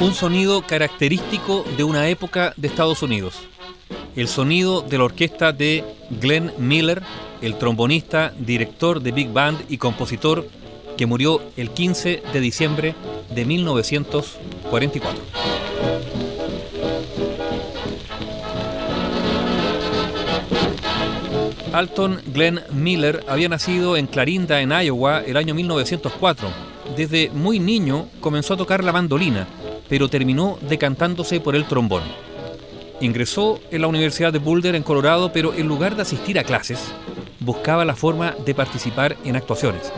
Un sonido característico de una época de Estados Unidos. El sonido de la orquesta de Glenn Miller, el trombonista, director de Big Band y compositor que murió el 15 de diciembre de 1944. Alton Glenn Miller había nacido en Clarinda, en Iowa, el año 1904. Desde muy niño comenzó a tocar la mandolina, pero terminó decantándose por el trombón. Ingresó en la Universidad de Boulder, en Colorado, pero en lugar de asistir a clases, buscaba la forma de participar en actuaciones.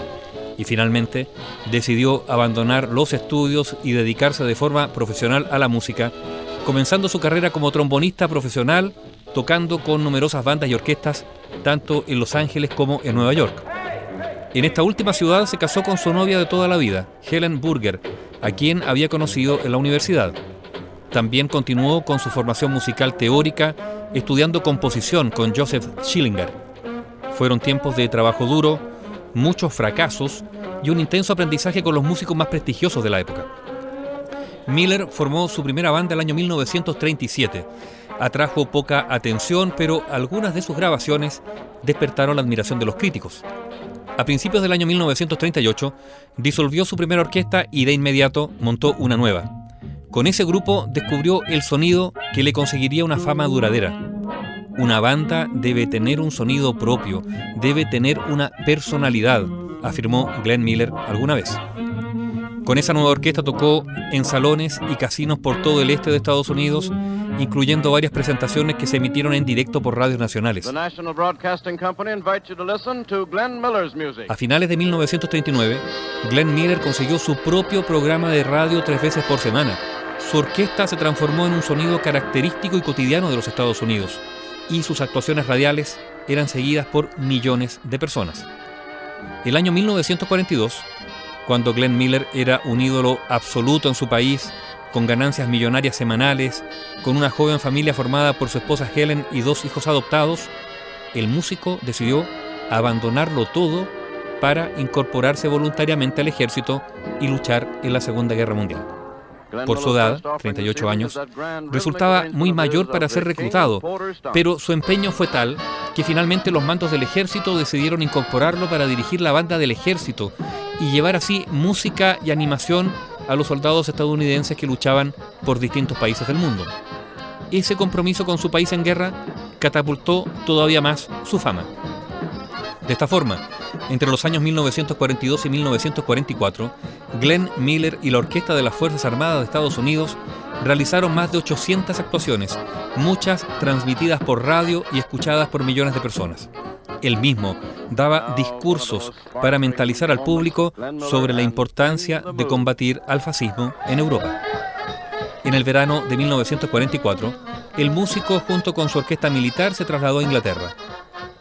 Y finalmente decidió abandonar los estudios y dedicarse de forma profesional a la música, comenzando su carrera como trombonista profesional, tocando con numerosas bandas y orquestas tanto en Los Ángeles como en Nueva York. En esta última ciudad se casó con su novia de toda la vida, Helen Burger, a quien había conocido en la universidad. También continuó con su formación musical teórica, estudiando composición con Joseph Schillinger. Fueron tiempos de trabajo duro, muchos fracasos y un intenso aprendizaje con los músicos más prestigiosos de la época. Miller formó su primera banda el año 1937 atrajo poca atención, pero algunas de sus grabaciones despertaron la admiración de los críticos. A principios del año 1938 disolvió su primera orquesta y de inmediato montó una nueva. Con ese grupo descubrió el sonido que le conseguiría una fama duradera. Una banda debe tener un sonido propio, debe tener una personalidad, afirmó Glenn Miller alguna vez. Con esa nueva orquesta tocó en salones y casinos por todo el este de Estados Unidos incluyendo varias presentaciones que se emitieron en directo por radios nacionales. A finales de 1939, Glenn Miller consiguió su propio programa de radio tres veces por semana. Su orquesta se transformó en un sonido característico y cotidiano de los Estados Unidos, y sus actuaciones radiales eran seguidas por millones de personas. El año 1942, cuando Glenn Miller era un ídolo absoluto en su país con ganancias millonarias semanales, con una joven familia formada por su esposa Helen y dos hijos adoptados, el músico decidió abandonarlo todo para incorporarse voluntariamente al ejército y luchar en la Segunda Guerra Mundial. Por su edad, 38 años, resultaba muy mayor para ser reclutado, pero su empeño fue tal que finalmente los mandos del ejército decidieron incorporarlo para dirigir la banda del ejército y llevar así música y animación a los soldados estadounidenses que luchaban por distintos países del mundo. Ese compromiso con su país en guerra catapultó todavía más su fama. De esta forma, entre los años 1942 y 1944, Glenn Miller y la Orquesta de las Fuerzas Armadas de Estados Unidos realizaron más de 800 actuaciones, muchas transmitidas por radio y escuchadas por millones de personas. Él mismo daba discursos para mentalizar al público sobre la importancia de combatir al fascismo en Europa. En el verano de 1944, el músico junto con su orquesta militar se trasladó a Inglaterra.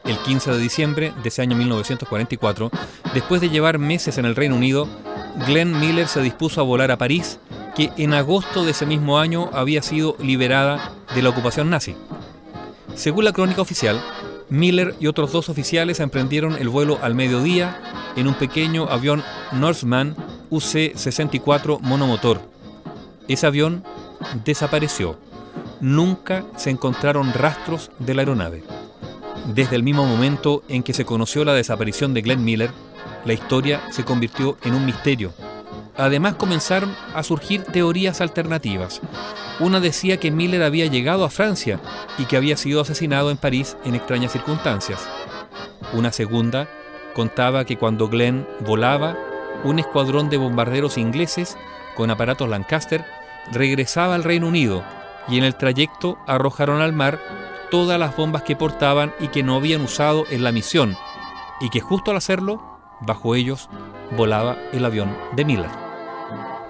El 15 de diciembre de ese año 1944, después de llevar meses en el Reino Unido, Glenn Miller se dispuso a volar a París, que en agosto de ese mismo año había sido liberada de la ocupación nazi. Según la crónica oficial, Miller y otros dos oficiales emprendieron el vuelo al mediodía en un pequeño avión Norseman UC-64 monomotor. Ese avión desapareció. Nunca se encontraron rastros de la aeronave. Desde el mismo momento en que se conoció la desaparición de Glenn Miller, la historia se convirtió en un misterio. Además comenzaron a surgir teorías alternativas. Una decía que Miller había llegado a Francia y que había sido asesinado en París en extrañas circunstancias. Una segunda contaba que cuando Glenn volaba, un escuadrón de bombarderos ingleses con aparatos Lancaster regresaba al Reino Unido y en el trayecto arrojaron al mar todas las bombas que portaban y que no habían usado en la misión, y que justo al hacerlo, bajo ellos volaba el avión de Miller.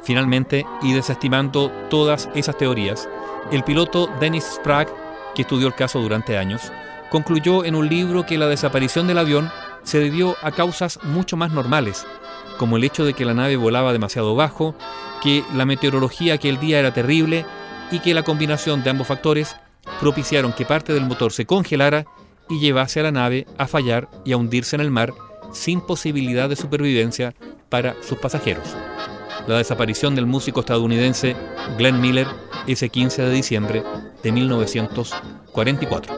Finalmente, y desestimando todas esas teorías, el piloto Dennis Sprague, que estudió el caso durante años, concluyó en un libro que la desaparición del avión se debió a causas mucho más normales, como el hecho de que la nave volaba demasiado bajo, que la meteorología aquel día era terrible y que la combinación de ambos factores propiciaron que parte del motor se congelara y llevase a la nave a fallar y a hundirse en el mar sin posibilidad de supervivencia para sus pasajeros. La desaparición del músico estadounidense Glenn Miller ese 15 de diciembre de 1944.